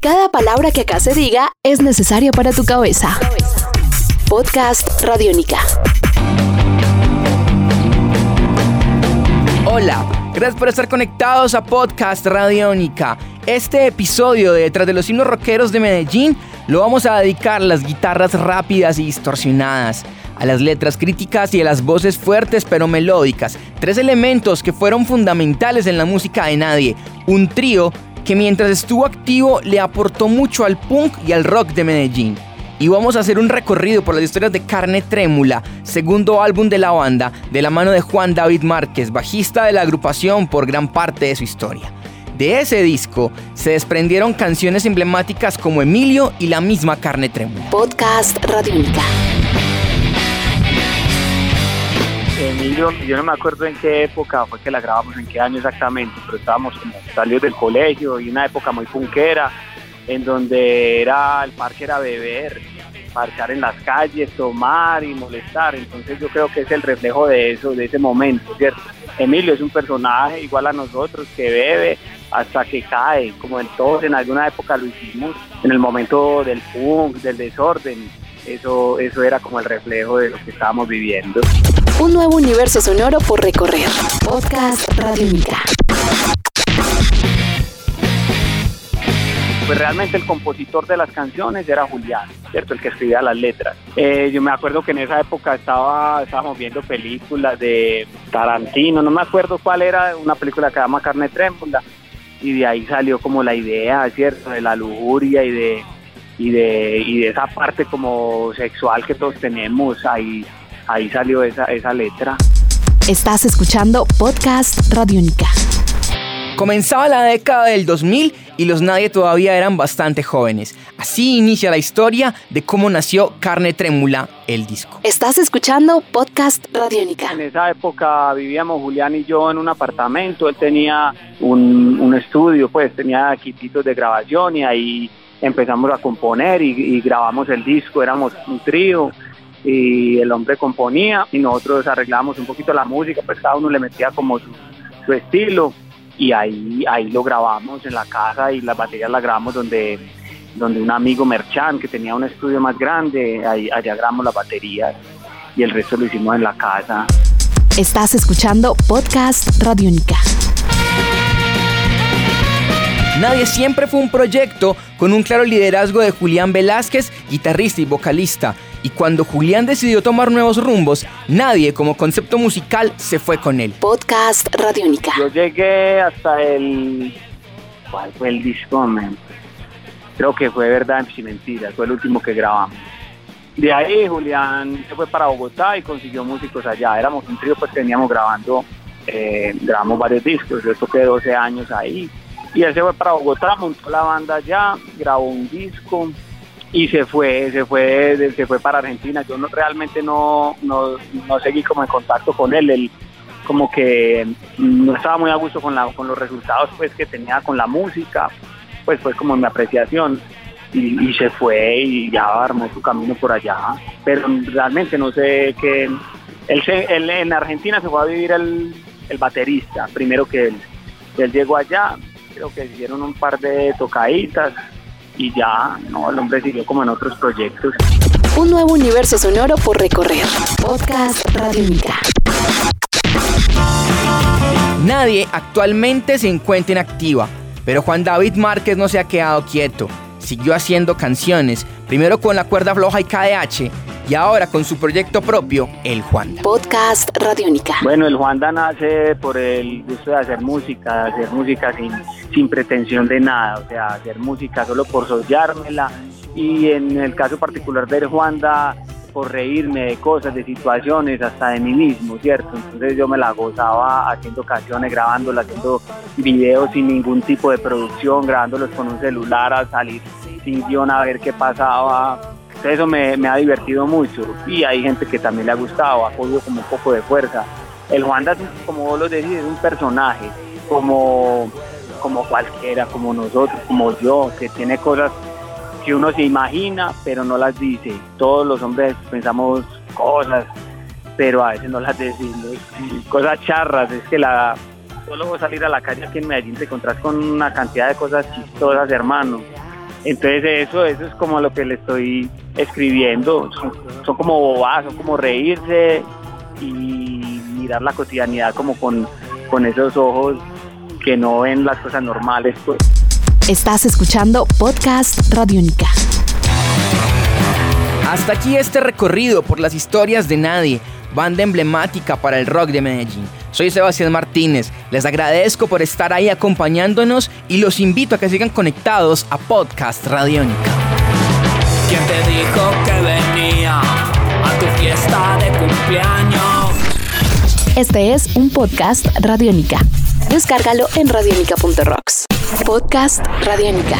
Cada palabra que acá se diga es necesaria para tu cabeza. Podcast Radiónica. Hola, gracias por estar conectados a Podcast Radiónica. Este episodio de Detrás de los himnos rockeros de Medellín lo vamos a dedicar a las guitarras rápidas y distorsionadas, a las letras críticas y a las voces fuertes pero melódicas, tres elementos que fueron fundamentales en la música de Nadie, un trío que mientras estuvo activo le aportó mucho al punk y al rock de Medellín. Y vamos a hacer un recorrido por las historias de Carne Trémula, segundo álbum de la banda, de la mano de Juan David Márquez, bajista de la agrupación por gran parte de su historia. De ese disco se desprendieron canciones emblemáticas como Emilio y la misma Carne Trémula. Podcast. Emilio, yo no me acuerdo en qué época fue que la grabamos, en qué año exactamente, pero estábamos como salidos del colegio y una época muy punkera, en donde era el parque era beber, marchar en las calles, tomar y molestar. Entonces yo creo que es el reflejo de eso, de ese momento, ¿cierto? Emilio es un personaje igual a nosotros que bebe hasta que cae, como en todos en alguna época lo hicimos, en el momento del punk, del desorden. Eso, eso era como el reflejo de lo que estábamos viviendo. Un nuevo universo sonoro por recorrer. Podcast Radiónica. Pues realmente el compositor de las canciones era Julián, ¿cierto? El que escribía las letras. Eh, yo me acuerdo que en esa época estaba, estábamos viendo películas de Tarantino, no me acuerdo cuál era, una película que se llama Carne Trémula, y de ahí salió como la idea, ¿cierto? De la lujuria y de, y de, y de esa parte como sexual que todos tenemos, ahí, ahí salió esa, esa letra. Estás escuchando Podcast Radiónica. Comenzaba la década del 2000 y los Nadie todavía eran bastante jóvenes. Así inicia la historia de cómo nació Carne Trémula, el disco. Estás escuchando Podcast Radiónica. En esa época vivíamos Julián y yo en un apartamento, él tenía un, un estudio, pues tenía equipitos de grabación y ahí empezamos a componer y, y grabamos el disco, éramos un trío y el hombre componía y nosotros arreglábamos un poquito la música, pues cada uno le metía como su, su estilo y ahí, ahí lo grabamos en la casa y las baterías las grabamos donde, donde un amigo Merchan que tenía un estudio más grande, ahí, allá grabamos las baterías y el resto lo hicimos en la casa. Estás escuchando Podcast Radiónica. Nadie siempre fue un proyecto con un claro liderazgo de Julián Velázquez, guitarrista y vocalista. Y cuando Julián decidió tomar nuevos rumbos, nadie como concepto musical se fue con él. Podcast Radiónica. Yo llegué hasta el... ¿Cuál fue el disco, man? Creo que fue Verdad y Mentira, fue el último que grabamos. De ahí Julián se fue para Bogotá y consiguió músicos allá. Éramos un trío pues que veníamos grabando, eh, grabamos varios discos, yo toqué 12 años ahí. Y él se fue para Bogotá, montó la banda allá, grabó un disco y se fue, se fue, se fue para Argentina. Yo no, realmente no, no, no seguí como en contacto con él. Él como que no estaba muy a gusto con, la, con los resultados pues que tenía con la música, pues fue como mi apreciación. Y, y se fue y ya armó su camino por allá. Pero realmente no sé qué... Él, se, él en Argentina se fue a vivir el, el baterista, primero que él. Él llegó allá, creo que hicieron un par de tocaditas y ya, no, el hombre siguió como en otros proyectos. Un nuevo universo sonoro por recorrer. Podcast Radiónica. Nadie actualmente se encuentra inactiva, pero Juan David Márquez no se ha quedado quieto. Siguió haciendo canciones, primero con la cuerda floja y KDH, y ahora con su proyecto propio, El Juanda. Podcast Radiónica. Bueno, el Juanda nace por el gusto de hacer música, de hacer música sin, sin pretensión de nada, o sea, hacer música solo por soñármela. Y en el caso particular del Juanda, por reírme de cosas, de situaciones, hasta de mí mismo, ¿cierto? Entonces yo me la gozaba haciendo canciones, grabándolas, haciendo videos sin ningún tipo de producción, grabándolos con un celular al salir sin guion a ver qué pasaba. Eso me, ha divertido mucho y hay gente que también le ha gustado, ha podido como un poco de fuerza. El Juanda, como vos lo decís, es un personaje, como, como cualquiera, como nosotros, como yo, que tiene cosas que uno se imagina, pero no las dice. Todos los hombres pensamos cosas, pero a veces no las decimos. Cosas charras, es que la solo salir a la calle aquí en Medellín te encontrás con una cantidad de cosas chistosas, hermano. Entonces eso, eso es como lo que le estoy escribiendo. Son, son como bobadas, son como reírse y mirar la cotidianidad como con, con esos ojos que no ven las cosas normales. Pues. Estás escuchando Podcast Radiónica. Hasta aquí este recorrido por las historias de Nadie, banda emblemática para el rock de Medellín. Soy Sebastián Martínez, les agradezco por estar ahí acompañándonos y los invito a que sigan conectados a Podcast Radiónica. ¿Quién te dijo que venía a tu fiesta de cumpleaños? Este es un podcast Radiónica. Descárgalo en radiónica.rocks. Podcast Radiónica.